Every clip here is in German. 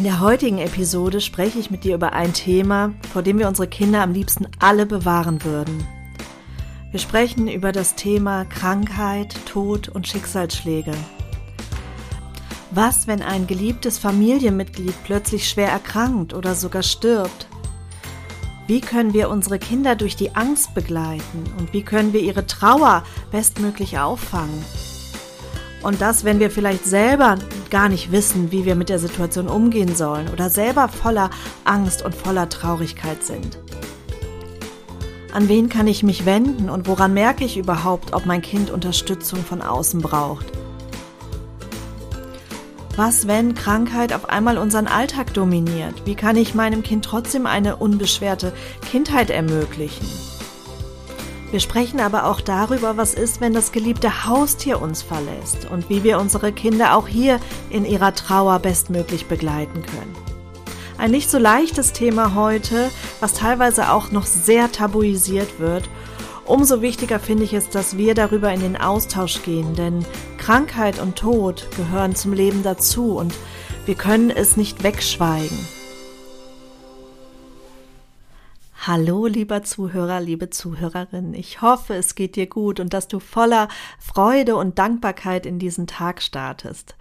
In der heutigen Episode spreche ich mit dir über ein Thema, vor dem wir unsere Kinder am liebsten alle bewahren würden. Wir sprechen über das Thema Krankheit, Tod und Schicksalsschläge. Was, wenn ein geliebtes Familienmitglied plötzlich schwer erkrankt oder sogar stirbt? Wie können wir unsere Kinder durch die Angst begleiten und wie können wir ihre Trauer bestmöglich auffangen? Und das, wenn wir vielleicht selber gar nicht wissen, wie wir mit der Situation umgehen sollen oder selber voller Angst und voller Traurigkeit sind. An wen kann ich mich wenden und woran merke ich überhaupt, ob mein Kind Unterstützung von außen braucht? Was, wenn Krankheit auf einmal unseren Alltag dominiert? Wie kann ich meinem Kind trotzdem eine unbeschwerte Kindheit ermöglichen? Wir sprechen aber auch darüber, was ist, wenn das geliebte Haustier uns verlässt und wie wir unsere Kinder auch hier in ihrer Trauer bestmöglich begleiten können. Ein nicht so leichtes Thema heute, was teilweise auch noch sehr tabuisiert wird. Umso wichtiger finde ich es, dass wir darüber in den Austausch gehen, denn Krankheit und Tod gehören zum Leben dazu und wir können es nicht wegschweigen. Hallo, lieber Zuhörer, liebe Zuhörerin. Ich hoffe, es geht dir gut und dass du voller Freude und Dankbarkeit in diesen Tag startest.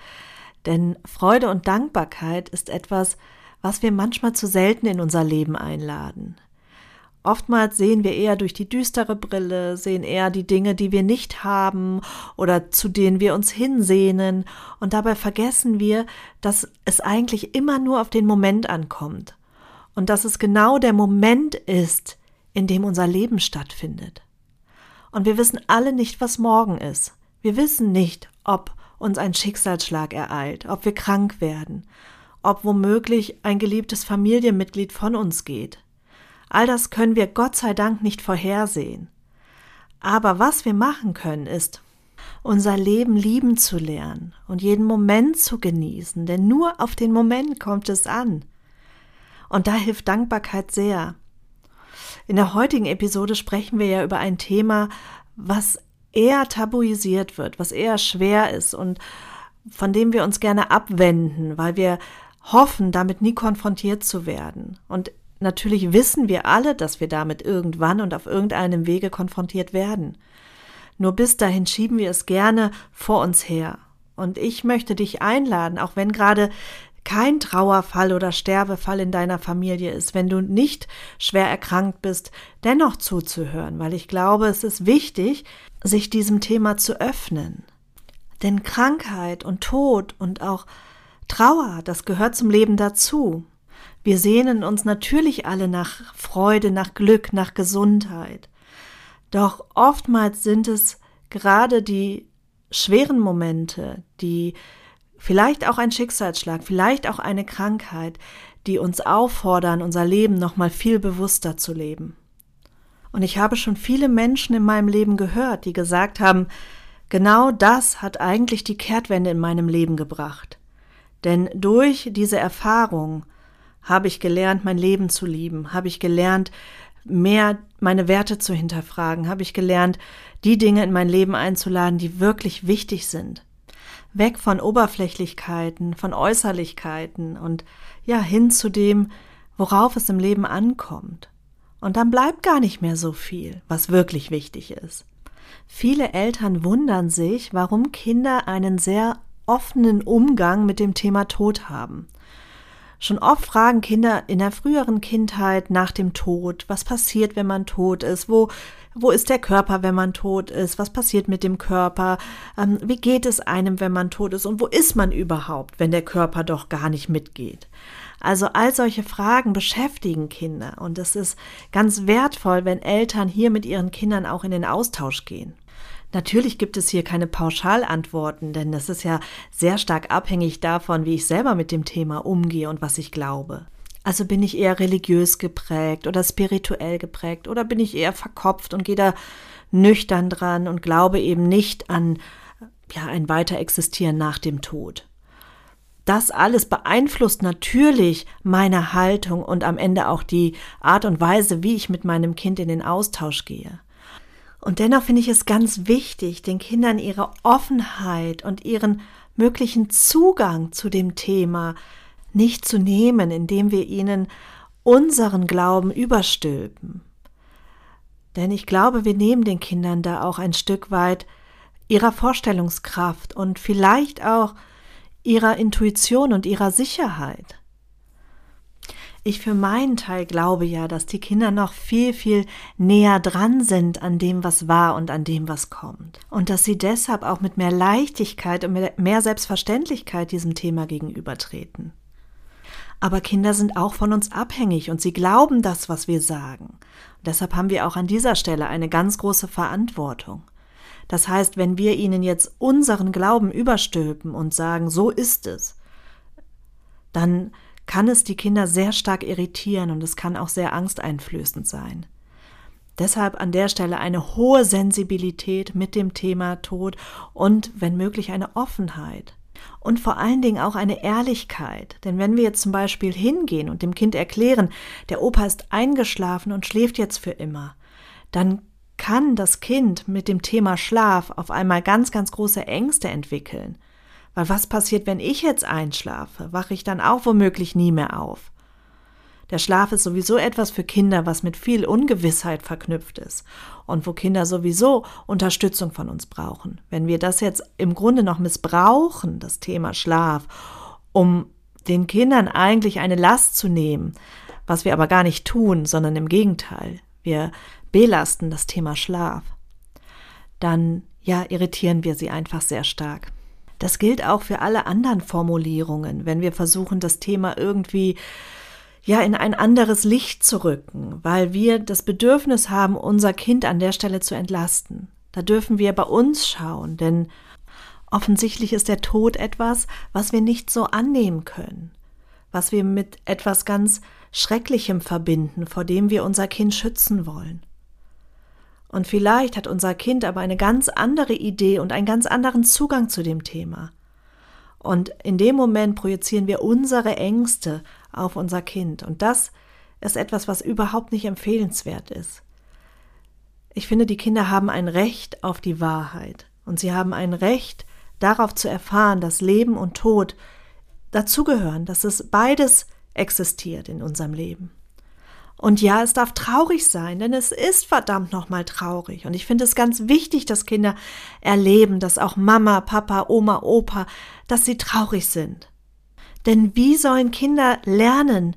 Denn Freude und Dankbarkeit ist etwas, was wir manchmal zu selten in unser Leben einladen. Oftmals sehen wir eher durch die düstere Brille, sehen eher die Dinge, die wir nicht haben oder zu denen wir uns hinsehnen, und dabei vergessen wir, dass es eigentlich immer nur auf den Moment ankommt und dass es genau der Moment ist, in dem unser Leben stattfindet. Und wir wissen alle nicht, was morgen ist. Wir wissen nicht, ob uns ein Schicksalsschlag ereilt, ob wir krank werden, ob womöglich ein geliebtes Familienmitglied von uns geht. All das können wir Gott sei Dank nicht vorhersehen. Aber was wir machen können, ist, unser Leben lieben zu lernen und jeden Moment zu genießen, denn nur auf den Moment kommt es an. Und da hilft Dankbarkeit sehr. In der heutigen Episode sprechen wir ja über ein Thema, was eher tabuisiert wird, was eher schwer ist und von dem wir uns gerne abwenden, weil wir hoffen, damit nie konfrontiert zu werden. Und natürlich wissen wir alle, dass wir damit irgendwann und auf irgendeinem Wege konfrontiert werden. Nur bis dahin schieben wir es gerne vor uns her. Und ich möchte dich einladen, auch wenn gerade kein Trauerfall oder Sterbefall in deiner Familie ist, wenn du nicht schwer erkrankt bist, dennoch zuzuhören, weil ich glaube, es ist wichtig, sich diesem Thema zu öffnen. Denn Krankheit und Tod und auch Trauer, das gehört zum Leben dazu. Wir sehnen uns natürlich alle nach Freude, nach Glück, nach Gesundheit. Doch oftmals sind es gerade die schweren Momente, die vielleicht auch ein Schicksalsschlag, vielleicht auch eine Krankheit, die uns auffordern, unser Leben nochmal viel bewusster zu leben. Und ich habe schon viele Menschen in meinem Leben gehört, die gesagt haben, genau das hat eigentlich die Kehrtwende in meinem Leben gebracht. Denn durch diese Erfahrung habe ich gelernt, mein Leben zu lieben, habe ich gelernt, mehr meine Werte zu hinterfragen, habe ich gelernt, die Dinge in mein Leben einzuladen, die wirklich wichtig sind weg von Oberflächlichkeiten, von Äußerlichkeiten und ja, hin zu dem, worauf es im Leben ankommt. Und dann bleibt gar nicht mehr so viel, was wirklich wichtig ist. Viele Eltern wundern sich, warum Kinder einen sehr offenen Umgang mit dem Thema Tod haben. Schon oft fragen Kinder in der früheren Kindheit nach dem Tod, was passiert, wenn man tot ist, wo wo ist der Körper, wenn man tot ist? Was passiert mit dem Körper? Ähm, wie geht es einem, wenn man tot ist? Und wo ist man überhaupt, wenn der Körper doch gar nicht mitgeht? Also all solche Fragen beschäftigen Kinder und es ist ganz wertvoll, wenn Eltern hier mit ihren Kindern auch in den Austausch gehen. Natürlich gibt es hier keine Pauschalantworten, denn das ist ja sehr stark abhängig davon, wie ich selber mit dem Thema umgehe und was ich glaube. Also bin ich eher religiös geprägt oder spirituell geprägt oder bin ich eher verkopft und gehe da nüchtern dran und glaube eben nicht an ja, ein Weiterexistieren nach dem Tod. Das alles beeinflusst natürlich meine Haltung und am Ende auch die Art und Weise, wie ich mit meinem Kind in den Austausch gehe. Und dennoch finde ich es ganz wichtig, den Kindern ihre Offenheit und ihren möglichen Zugang zu dem Thema nicht zu nehmen, indem wir ihnen unseren Glauben überstülpen. Denn ich glaube, wir nehmen den Kindern da auch ein Stück weit ihrer Vorstellungskraft und vielleicht auch ihrer Intuition und ihrer Sicherheit. Ich für meinen Teil glaube ja, dass die Kinder noch viel, viel näher dran sind an dem, was war und an dem, was kommt. Und dass sie deshalb auch mit mehr Leichtigkeit und mehr Selbstverständlichkeit diesem Thema gegenübertreten. Aber Kinder sind auch von uns abhängig und sie glauben das, was wir sagen. Und deshalb haben wir auch an dieser Stelle eine ganz große Verantwortung. Das heißt, wenn wir ihnen jetzt unseren Glauben überstülpen und sagen, so ist es, dann kann es die Kinder sehr stark irritieren und es kann auch sehr angsteinflößend sein. Deshalb an der Stelle eine hohe Sensibilität mit dem Thema Tod und wenn möglich eine Offenheit. Und vor allen Dingen auch eine Ehrlichkeit. Denn wenn wir jetzt zum Beispiel hingehen und dem Kind erklären, der Opa ist eingeschlafen und schläft jetzt für immer, dann kann das Kind mit dem Thema Schlaf auf einmal ganz, ganz große Ängste entwickeln. Weil was passiert, wenn ich jetzt einschlafe? Wache ich dann auch womöglich nie mehr auf? Der Schlaf ist sowieso etwas für Kinder, was mit viel Ungewissheit verknüpft ist und wo Kinder sowieso Unterstützung von uns brauchen. Wenn wir das jetzt im Grunde noch missbrauchen, das Thema Schlaf, um den Kindern eigentlich eine Last zu nehmen, was wir aber gar nicht tun, sondern im Gegenteil, wir belasten das Thema Schlaf, dann ja, irritieren wir sie einfach sehr stark. Das gilt auch für alle anderen Formulierungen, wenn wir versuchen, das Thema irgendwie ja in ein anderes Licht zu rücken, weil wir das Bedürfnis haben, unser Kind an der Stelle zu entlasten. Da dürfen wir bei uns schauen, denn offensichtlich ist der Tod etwas, was wir nicht so annehmen können, was wir mit etwas ganz Schrecklichem verbinden, vor dem wir unser Kind schützen wollen. Und vielleicht hat unser Kind aber eine ganz andere Idee und einen ganz anderen Zugang zu dem Thema. Und in dem Moment projizieren wir unsere Ängste auf unser Kind. Und das ist etwas, was überhaupt nicht empfehlenswert ist. Ich finde, die Kinder haben ein Recht auf die Wahrheit. Und sie haben ein Recht darauf zu erfahren, dass Leben und Tod dazugehören, dass es beides existiert in unserem Leben. Und ja, es darf traurig sein, denn es ist verdammt nochmal traurig. Und ich finde es ganz wichtig, dass Kinder erleben, dass auch Mama, Papa, Oma, Opa, dass sie traurig sind. Denn wie sollen Kinder lernen,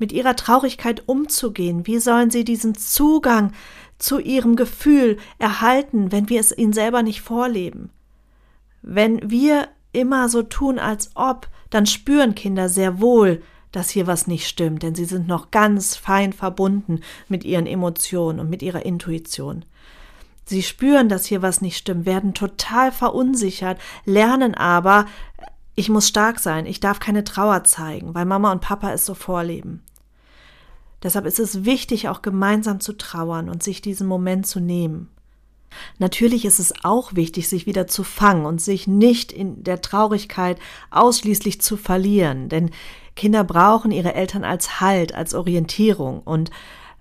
mit ihrer Traurigkeit umzugehen? Wie sollen sie diesen Zugang zu ihrem Gefühl erhalten, wenn wir es ihnen selber nicht vorleben? Wenn wir immer so tun, als ob, dann spüren Kinder sehr wohl, dass hier was nicht stimmt, denn sie sind noch ganz fein verbunden mit ihren Emotionen und mit ihrer Intuition. Sie spüren, dass hier was nicht stimmt, werden total verunsichert, lernen aber, ich muss stark sein, ich darf keine Trauer zeigen, weil Mama und Papa es so vorleben. Deshalb ist es wichtig, auch gemeinsam zu trauern und sich diesen Moment zu nehmen. Natürlich ist es auch wichtig, sich wieder zu fangen und sich nicht in der Traurigkeit ausschließlich zu verlieren, denn Kinder brauchen ihre Eltern als Halt, als Orientierung. Und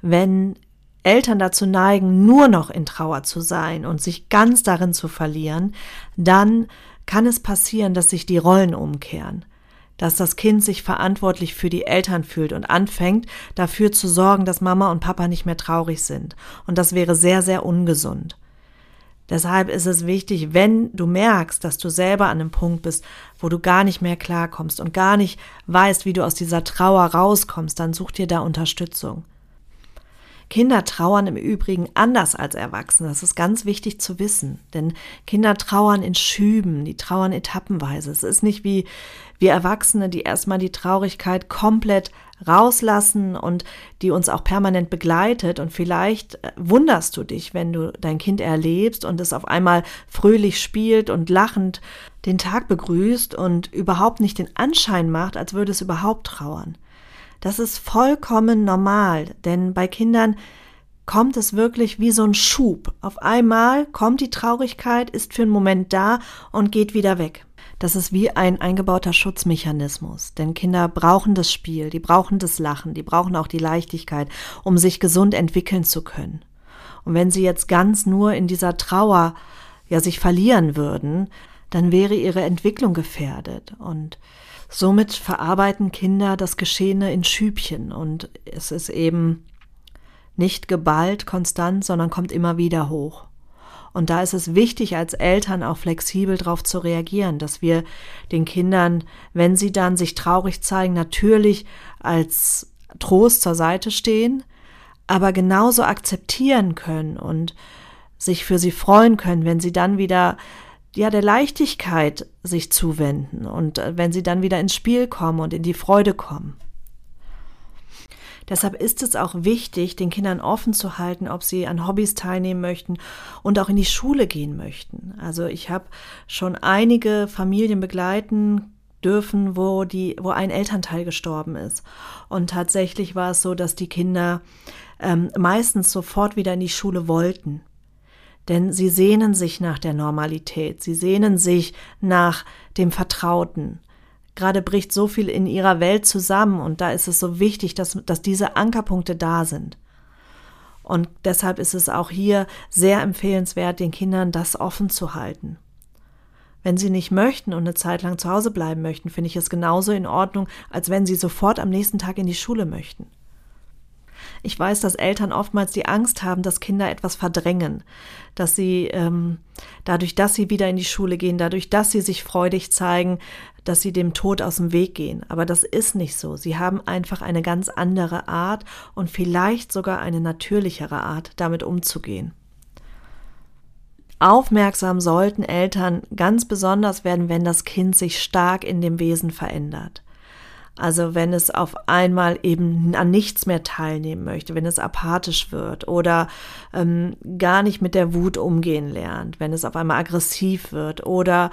wenn Eltern dazu neigen, nur noch in Trauer zu sein und sich ganz darin zu verlieren, dann kann es passieren, dass sich die Rollen umkehren, dass das Kind sich verantwortlich für die Eltern fühlt und anfängt, dafür zu sorgen, dass Mama und Papa nicht mehr traurig sind. Und das wäre sehr, sehr ungesund. Deshalb ist es wichtig, wenn du merkst, dass du selber an einem Punkt bist, wo du gar nicht mehr klarkommst und gar nicht weißt, wie du aus dieser Trauer rauskommst, dann such dir da Unterstützung. Kinder trauern im Übrigen anders als Erwachsene. Das ist ganz wichtig zu wissen. Denn Kinder trauern in Schüben, die trauern etappenweise. Es ist nicht wie wir Erwachsene, die erstmal die Traurigkeit komplett rauslassen und die uns auch permanent begleitet. Und vielleicht äh, wunderst du dich, wenn du dein Kind erlebst und es auf einmal fröhlich spielt und lachend den Tag begrüßt und überhaupt nicht den Anschein macht, als würde es überhaupt trauern. Das ist vollkommen normal, denn bei Kindern kommt es wirklich wie so ein Schub. Auf einmal kommt die Traurigkeit, ist für einen Moment da und geht wieder weg. Das ist wie ein eingebauter Schutzmechanismus, denn Kinder brauchen das Spiel, die brauchen das Lachen, die brauchen auch die Leichtigkeit, um sich gesund entwickeln zu können. Und wenn sie jetzt ganz nur in dieser Trauer ja sich verlieren würden, dann wäre ihre Entwicklung gefährdet und somit verarbeiten Kinder das Geschehene in Schübchen und es ist eben nicht geballt konstant, sondern kommt immer wieder hoch. Und da ist es wichtig, als Eltern auch flexibel darauf zu reagieren, dass wir den Kindern, wenn sie dann sich traurig zeigen, natürlich als Trost zur Seite stehen, aber genauso akzeptieren können und sich für sie freuen können, wenn sie dann wieder ja der Leichtigkeit sich zuwenden und äh, wenn sie dann wieder ins Spiel kommen und in die Freude kommen. Deshalb ist es auch wichtig, den Kindern offen zu halten, ob sie an Hobbys teilnehmen möchten und auch in die Schule gehen möchten. Also ich habe schon einige Familien begleiten dürfen, wo die, wo ein Elternteil gestorben ist. Und tatsächlich war es so, dass die Kinder ähm, meistens sofort wieder in die Schule wollten. Denn sie sehnen sich nach der Normalität, sie sehnen sich nach dem Vertrauten gerade bricht so viel in ihrer Welt zusammen und da ist es so wichtig, dass, dass diese Ankerpunkte da sind. Und deshalb ist es auch hier sehr empfehlenswert, den Kindern das offen zu halten. Wenn sie nicht möchten und eine Zeit lang zu Hause bleiben möchten, finde ich es genauso in Ordnung, als wenn sie sofort am nächsten Tag in die Schule möchten. Ich weiß, dass Eltern oftmals die Angst haben, dass Kinder etwas verdrängen, dass sie ähm, dadurch, dass sie wieder in die Schule gehen, dadurch, dass sie sich freudig zeigen, dass sie dem Tod aus dem Weg gehen. Aber das ist nicht so. Sie haben einfach eine ganz andere Art und vielleicht sogar eine natürlichere Art, damit umzugehen. Aufmerksam sollten Eltern ganz besonders werden, wenn das Kind sich stark in dem Wesen verändert. Also wenn es auf einmal eben an nichts mehr teilnehmen möchte, wenn es apathisch wird oder ähm, gar nicht mit der Wut umgehen lernt, wenn es auf einmal aggressiv wird oder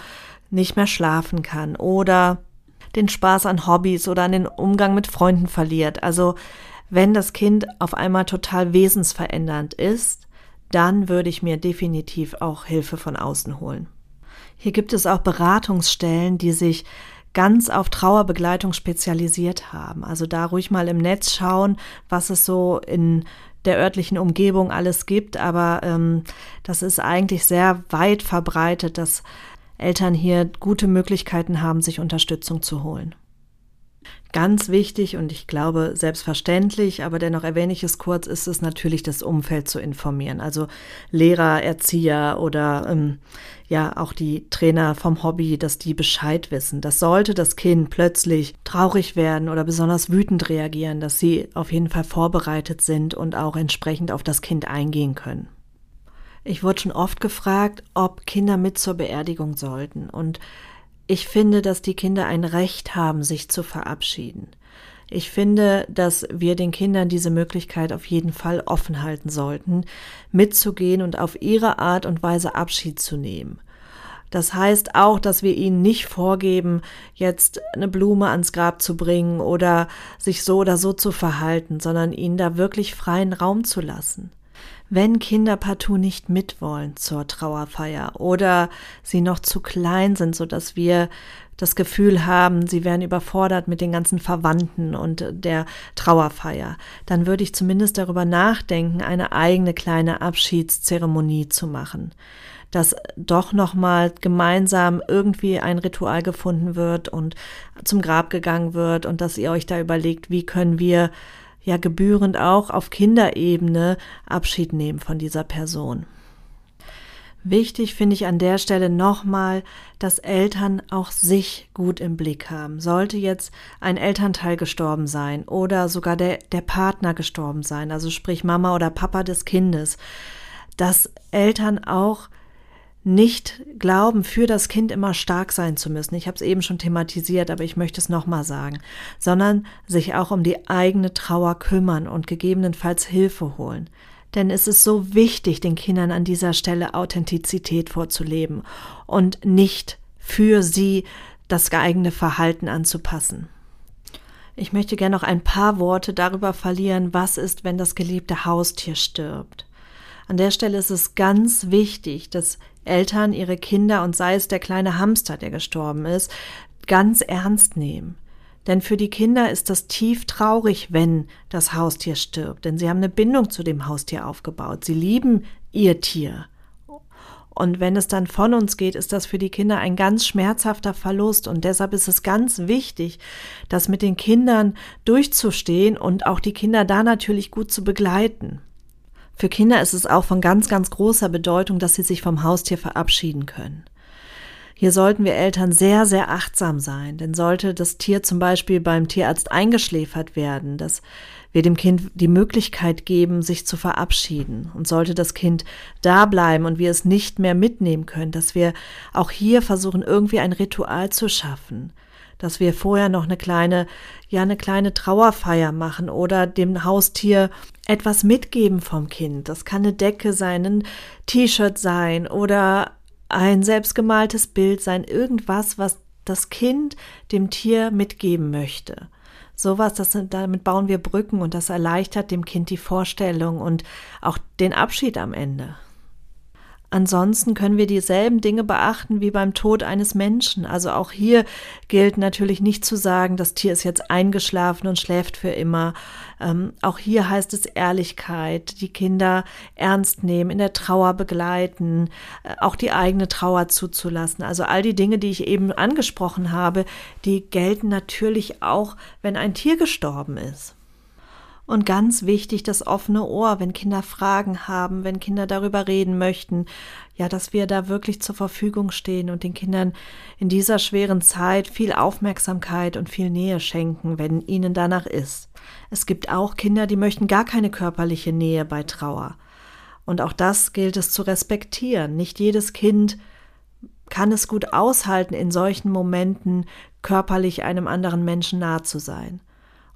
nicht mehr schlafen kann oder den Spaß an Hobbys oder an den Umgang mit Freunden verliert. Also wenn das Kind auf einmal total wesensverändernd ist, dann würde ich mir definitiv auch Hilfe von außen holen. Hier gibt es auch Beratungsstellen, die sich ganz auf Trauerbegleitung spezialisiert haben. Also da ruhig mal im Netz schauen, was es so in der örtlichen Umgebung alles gibt. Aber ähm, das ist eigentlich sehr weit verbreitet, dass Eltern hier gute Möglichkeiten haben, sich Unterstützung zu holen. Ganz wichtig und ich glaube selbstverständlich, aber dennoch erwähne ich es kurz, ist es natürlich das Umfeld zu informieren. Also Lehrer, Erzieher oder ähm, ja auch die Trainer vom Hobby, dass die Bescheid wissen. Das sollte das Kind plötzlich traurig werden oder besonders wütend reagieren, dass sie auf jeden Fall vorbereitet sind und auch entsprechend auf das Kind eingehen können. Ich wurde schon oft gefragt, ob Kinder mit zur Beerdigung sollten. Und ich finde, dass die Kinder ein Recht haben, sich zu verabschieden. Ich finde, dass wir den Kindern diese Möglichkeit auf jeden Fall offen halten sollten, mitzugehen und auf ihre Art und Weise Abschied zu nehmen. Das heißt auch, dass wir ihnen nicht vorgeben, jetzt eine Blume ans Grab zu bringen oder sich so oder so zu verhalten, sondern ihnen da wirklich freien Raum zu lassen wenn Kinder partout nicht mitwollen zur Trauerfeier oder sie noch zu klein sind, so dass wir das Gefühl haben, sie wären überfordert mit den ganzen Verwandten und der Trauerfeier, dann würde ich zumindest darüber nachdenken, eine eigene kleine Abschiedszeremonie zu machen. Dass doch nochmal gemeinsam irgendwie ein Ritual gefunden wird und zum Grab gegangen wird und dass ihr euch da überlegt, wie können wir ja gebührend auch auf Kinderebene Abschied nehmen von dieser Person. Wichtig finde ich an der Stelle nochmal, dass Eltern auch sich gut im Blick haben. Sollte jetzt ein Elternteil gestorben sein oder sogar der, der Partner gestorben sein, also sprich Mama oder Papa des Kindes, dass Eltern auch nicht glauben, für das Kind immer stark sein zu müssen. Ich habe es eben schon thematisiert, aber ich möchte es nochmal sagen, sondern sich auch um die eigene Trauer kümmern und gegebenenfalls Hilfe holen. Denn es ist so wichtig, den Kindern an dieser Stelle Authentizität vorzuleben und nicht für sie das eigene Verhalten anzupassen. Ich möchte gerne noch ein paar Worte darüber verlieren, was ist, wenn das geliebte Haustier stirbt. An der Stelle ist es ganz wichtig, dass Eltern ihre Kinder und sei es der kleine Hamster, der gestorben ist, ganz ernst nehmen. Denn für die Kinder ist das tief traurig, wenn das Haustier stirbt, denn sie haben eine Bindung zu dem Haustier aufgebaut. Sie lieben ihr Tier. Und wenn es dann von uns geht, ist das für die Kinder ein ganz schmerzhafter Verlust. Und deshalb ist es ganz wichtig, das mit den Kindern durchzustehen und auch die Kinder da natürlich gut zu begleiten. Für Kinder ist es auch von ganz, ganz großer Bedeutung, dass sie sich vom Haustier verabschieden können. Hier sollten wir Eltern sehr, sehr achtsam sein, denn sollte das Tier zum Beispiel beim Tierarzt eingeschläfert werden, dass wir dem Kind die Möglichkeit geben, sich zu verabschieden. Und sollte das Kind da bleiben und wir es nicht mehr mitnehmen können, dass wir auch hier versuchen, irgendwie ein Ritual zu schaffen dass wir vorher noch eine kleine, ja, eine kleine Trauerfeier machen oder dem Haustier etwas mitgeben vom Kind. Das kann eine Decke sein, ein T-Shirt sein oder ein selbstgemaltes Bild sein, irgendwas, was das Kind dem Tier mitgeben möchte. Sowas, das, damit bauen wir Brücken und das erleichtert dem Kind die Vorstellung und auch den Abschied am Ende. Ansonsten können wir dieselben Dinge beachten wie beim Tod eines Menschen. Also auch hier gilt natürlich nicht zu sagen, das Tier ist jetzt eingeschlafen und schläft für immer. Ähm, auch hier heißt es Ehrlichkeit, die Kinder ernst nehmen, in der Trauer begleiten, äh, auch die eigene Trauer zuzulassen. Also all die Dinge, die ich eben angesprochen habe, die gelten natürlich auch, wenn ein Tier gestorben ist. Und ganz wichtig, das offene Ohr, wenn Kinder Fragen haben, wenn Kinder darüber reden möchten, ja, dass wir da wirklich zur Verfügung stehen und den Kindern in dieser schweren Zeit viel Aufmerksamkeit und viel Nähe schenken, wenn ihnen danach ist. Es gibt auch Kinder, die möchten gar keine körperliche Nähe bei Trauer. Und auch das gilt es zu respektieren. Nicht jedes Kind kann es gut aushalten, in solchen Momenten körperlich einem anderen Menschen nahe zu sein.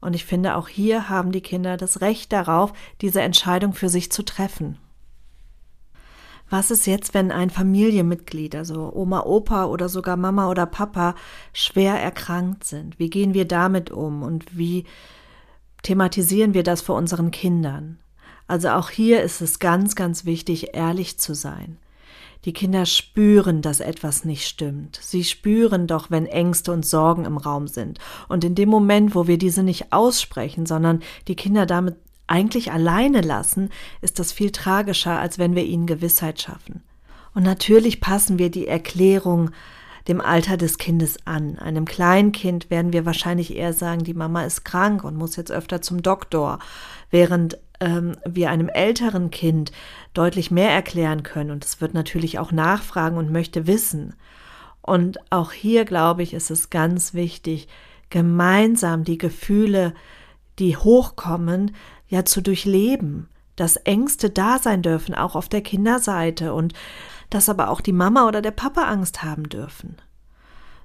Und ich finde, auch hier haben die Kinder das Recht darauf, diese Entscheidung für sich zu treffen. Was ist jetzt, wenn ein Familienmitglied, also Oma, Opa oder sogar Mama oder Papa, schwer erkrankt sind? Wie gehen wir damit um und wie thematisieren wir das vor unseren Kindern? Also auch hier ist es ganz, ganz wichtig, ehrlich zu sein. Die Kinder spüren, dass etwas nicht stimmt. Sie spüren doch, wenn Ängste und Sorgen im Raum sind. Und in dem Moment, wo wir diese nicht aussprechen, sondern die Kinder damit eigentlich alleine lassen, ist das viel tragischer, als wenn wir ihnen Gewissheit schaffen. Und natürlich passen wir die Erklärung dem Alter des Kindes an. Einem Kleinkind werden wir wahrscheinlich eher sagen, die Mama ist krank und muss jetzt öfter zum Doktor, während ähm, wir einem älteren Kind deutlich mehr erklären können. Und es wird natürlich auch nachfragen und möchte wissen. Und auch hier, glaube ich, ist es ganz wichtig, gemeinsam die Gefühle, die hochkommen, ja zu durchleben, dass Ängste da sein dürfen, auch auf der Kinderseite und dass aber auch die Mama oder der Papa Angst haben dürfen.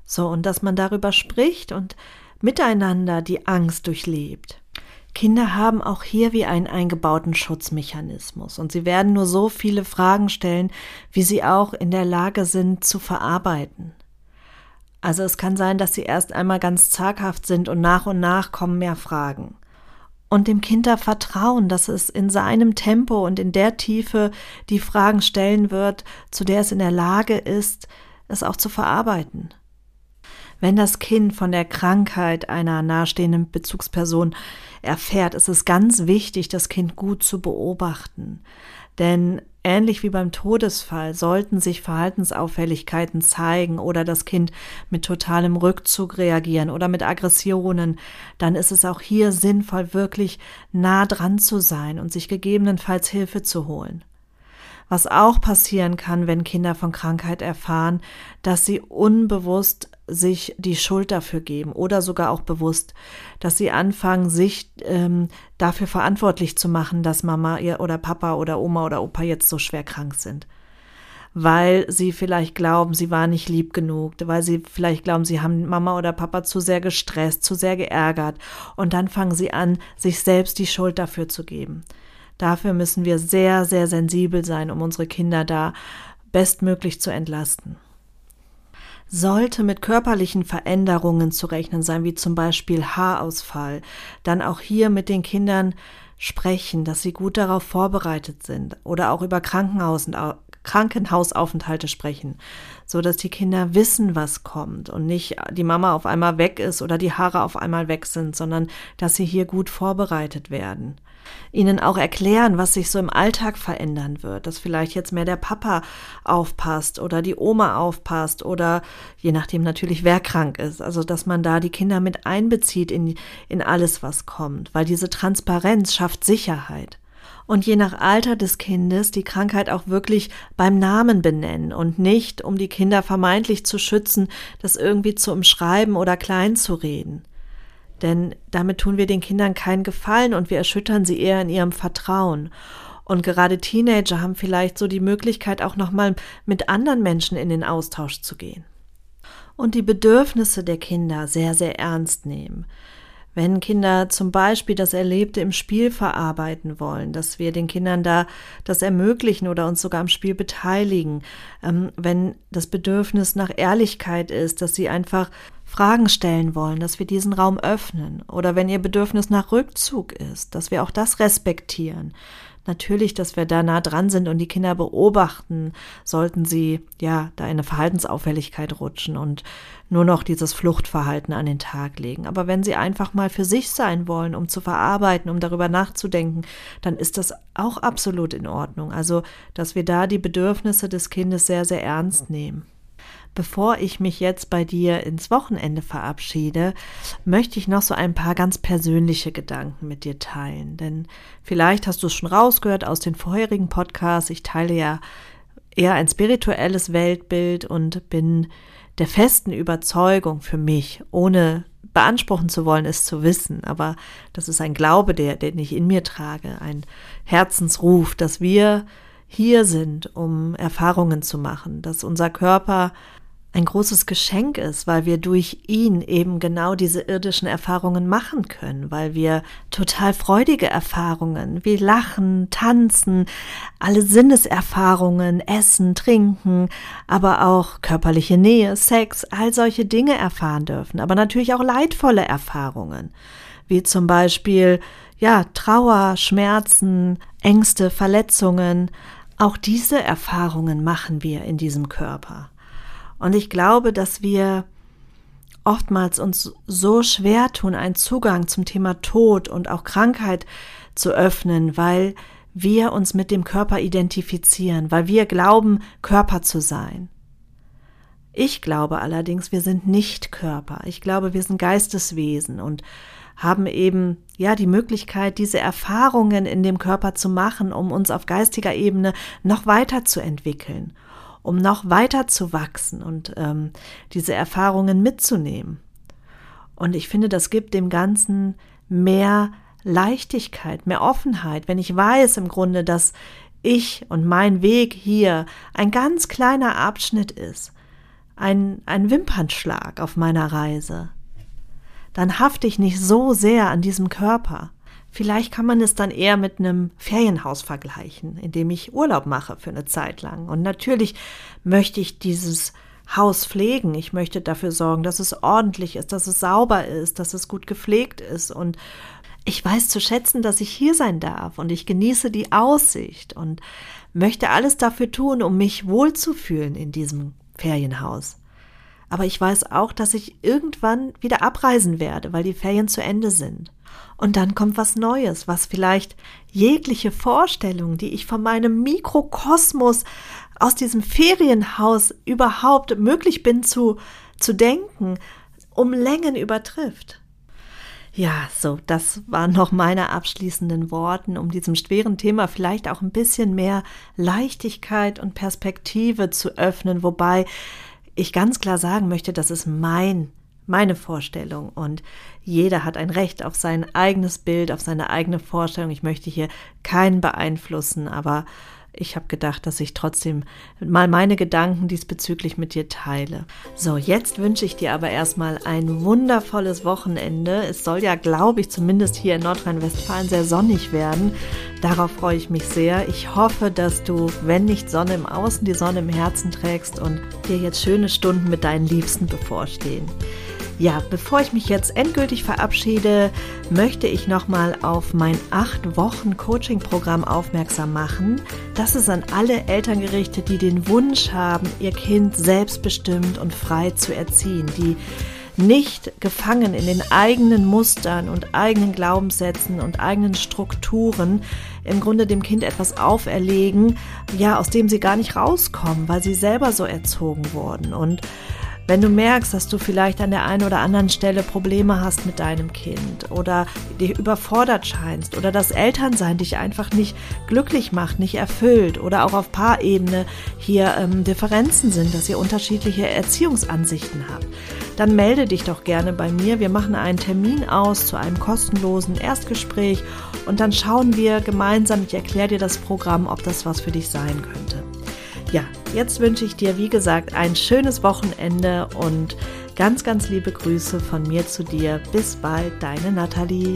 So, und dass man darüber spricht und miteinander die Angst durchlebt. Kinder haben auch hier wie einen eingebauten Schutzmechanismus und sie werden nur so viele Fragen stellen, wie sie auch in der Lage sind zu verarbeiten. Also es kann sein, dass sie erst einmal ganz zaghaft sind und nach und nach kommen mehr Fragen. Und dem Kind da vertrauen, dass es in seinem Tempo und in der Tiefe die Fragen stellen wird, zu der es in der Lage ist, es auch zu verarbeiten. Wenn das Kind von der Krankheit einer nahestehenden Bezugsperson erfährt, ist es ganz wichtig, das Kind gut zu beobachten. Denn ähnlich wie beim Todesfall sollten sich Verhaltensauffälligkeiten zeigen oder das Kind mit totalem Rückzug reagieren oder mit Aggressionen, dann ist es auch hier sinnvoll, wirklich nah dran zu sein und sich gegebenenfalls Hilfe zu holen. Was auch passieren kann, wenn Kinder von Krankheit erfahren, dass sie unbewusst sich die Schuld dafür geben oder sogar auch bewusst, dass sie anfangen, sich ähm, dafür verantwortlich zu machen, dass Mama oder Papa oder Oma oder Opa jetzt so schwer krank sind. Weil sie vielleicht glauben, sie war nicht lieb genug, weil sie vielleicht glauben, sie haben Mama oder Papa zu sehr gestresst, zu sehr geärgert. Und dann fangen sie an, sich selbst die Schuld dafür zu geben. Dafür müssen wir sehr, sehr sensibel sein, um unsere Kinder da bestmöglich zu entlasten. sollte mit körperlichen Veränderungen zu rechnen sein, wie zum Beispiel Haarausfall, dann auch hier mit den Kindern sprechen, dass sie gut darauf vorbereitet sind oder auch über Krankenhaus und Krankenhausaufenthalte sprechen, so dass die Kinder wissen, was kommt und nicht die Mama auf einmal weg ist oder die Haare auf einmal weg sind, sondern dass sie hier gut vorbereitet werden. Ihnen auch erklären, was sich so im Alltag verändern wird, dass vielleicht jetzt mehr der Papa aufpasst oder die Oma aufpasst oder je nachdem natürlich wer krank ist, also dass man da die Kinder mit einbezieht in, in alles, was kommt, weil diese Transparenz schafft Sicherheit. Und je nach Alter des Kindes die Krankheit auch wirklich beim Namen benennen und nicht, um die Kinder vermeintlich zu schützen, das irgendwie zu umschreiben oder klein zu reden. Denn damit tun wir den Kindern keinen Gefallen und wir erschüttern sie eher in ihrem Vertrauen. Und gerade Teenager haben vielleicht so die Möglichkeit, auch nochmal mit anderen Menschen in den Austausch zu gehen. Und die Bedürfnisse der Kinder sehr, sehr ernst nehmen. Wenn Kinder zum Beispiel das Erlebte im Spiel verarbeiten wollen, dass wir den Kindern da das ermöglichen oder uns sogar am Spiel beteiligen, ähm, wenn das Bedürfnis nach Ehrlichkeit ist, dass sie einfach Fragen stellen wollen, dass wir diesen Raum öffnen oder wenn ihr Bedürfnis nach Rückzug ist, dass wir auch das respektieren, natürlich, dass wir da nah dran sind und die Kinder beobachten, sollten sie ja da eine Verhaltensauffälligkeit rutschen und nur noch dieses Fluchtverhalten an den Tag legen. Aber wenn sie einfach mal für sich sein wollen, um zu verarbeiten, um darüber nachzudenken, dann ist das auch absolut in Ordnung. Also, dass wir da die Bedürfnisse des Kindes sehr, sehr ernst nehmen. Bevor ich mich jetzt bei dir ins Wochenende verabschiede, möchte ich noch so ein paar ganz persönliche Gedanken mit dir teilen. Denn vielleicht hast du es schon rausgehört aus den vorherigen Podcasts. Ich teile ja eher ein spirituelles Weltbild und bin der festen Überzeugung für mich, ohne beanspruchen zu wollen, es zu wissen. Aber das ist ein Glaube, der, den ich in mir trage, ein Herzensruf, dass wir hier sind, um Erfahrungen zu machen, dass unser Körper ein großes Geschenk ist, weil wir durch ihn eben genau diese irdischen Erfahrungen machen können, weil wir total freudige Erfahrungen wie Lachen, Tanzen, alle Sinneserfahrungen, Essen, Trinken, aber auch körperliche Nähe, Sex, all solche Dinge erfahren dürfen, aber natürlich auch leidvolle Erfahrungen, wie zum Beispiel ja, Trauer, Schmerzen, Ängste, Verletzungen, auch diese Erfahrungen machen wir in diesem Körper. Und ich glaube, dass wir oftmals uns so schwer tun, einen Zugang zum Thema Tod und auch Krankheit zu öffnen, weil wir uns mit dem Körper identifizieren, weil wir glauben, Körper zu sein. Ich glaube allerdings, wir sind nicht Körper. Ich glaube, wir sind Geisteswesen und haben eben ja die Möglichkeit, diese Erfahrungen in dem Körper zu machen, um uns auf geistiger Ebene noch weiter zu entwickeln um noch weiter zu wachsen und ähm, diese Erfahrungen mitzunehmen. Und ich finde, das gibt dem Ganzen mehr Leichtigkeit, mehr Offenheit, wenn ich weiß im Grunde, dass ich und mein Weg hier ein ganz kleiner Abschnitt ist, ein, ein Wimpernschlag auf meiner Reise, dann hafte ich nicht so sehr an diesem Körper. Vielleicht kann man es dann eher mit einem Ferienhaus vergleichen, in dem ich Urlaub mache für eine Zeit lang. Und natürlich möchte ich dieses Haus pflegen. Ich möchte dafür sorgen, dass es ordentlich ist, dass es sauber ist, dass es gut gepflegt ist. Und ich weiß zu schätzen, dass ich hier sein darf und ich genieße die Aussicht und möchte alles dafür tun, um mich wohlzufühlen in diesem Ferienhaus. Aber ich weiß auch, dass ich irgendwann wieder abreisen werde, weil die Ferien zu Ende sind. Und dann kommt was Neues, was vielleicht jegliche Vorstellung, die ich von meinem Mikrokosmos aus diesem Ferienhaus überhaupt möglich bin zu, zu denken, um Längen übertrifft. Ja, so, das waren noch meine abschließenden Worten, um diesem schweren Thema vielleicht auch ein bisschen mehr Leichtigkeit und Perspektive zu öffnen, wobei ich ganz klar sagen möchte, das ist mein meine Vorstellung und jeder hat ein Recht auf sein eigenes Bild, auf seine eigene Vorstellung. Ich möchte hier keinen beeinflussen, aber ich habe gedacht, dass ich trotzdem mal meine Gedanken diesbezüglich mit dir teile. So, jetzt wünsche ich dir aber erstmal ein wundervolles Wochenende. Es soll ja, glaube ich, zumindest hier in Nordrhein-Westfalen sehr sonnig werden. Darauf freue ich mich sehr. Ich hoffe, dass du, wenn nicht Sonne im Außen, die Sonne im Herzen trägst und dir jetzt schöne Stunden mit deinen Liebsten bevorstehen. Ja, bevor ich mich jetzt endgültig verabschiede, möchte ich nochmal auf mein 8 Wochen Coaching-Programm aufmerksam machen. Das ist an alle Eltern gerichtet, die den Wunsch haben, ihr Kind selbstbestimmt und frei zu erziehen, die nicht gefangen in den eigenen Mustern und eigenen Glaubenssätzen und eigenen Strukturen im Grunde dem Kind etwas auferlegen, ja, aus dem sie gar nicht rauskommen, weil sie selber so erzogen wurden. Und wenn du merkst, dass du vielleicht an der einen oder anderen Stelle Probleme hast mit deinem Kind oder dich überfordert scheinst oder das Elternsein dich einfach nicht glücklich macht, nicht erfüllt oder auch auf Paarebene hier ähm, Differenzen sind, dass ihr unterschiedliche Erziehungsansichten habt, dann melde dich doch gerne bei mir. Wir machen einen Termin aus zu einem kostenlosen Erstgespräch und dann schauen wir gemeinsam, ich erkläre dir das Programm, ob das was für dich sein könnte. Jetzt wünsche ich dir, wie gesagt, ein schönes Wochenende und ganz, ganz liebe Grüße von mir zu dir. Bis bald, deine Nathalie.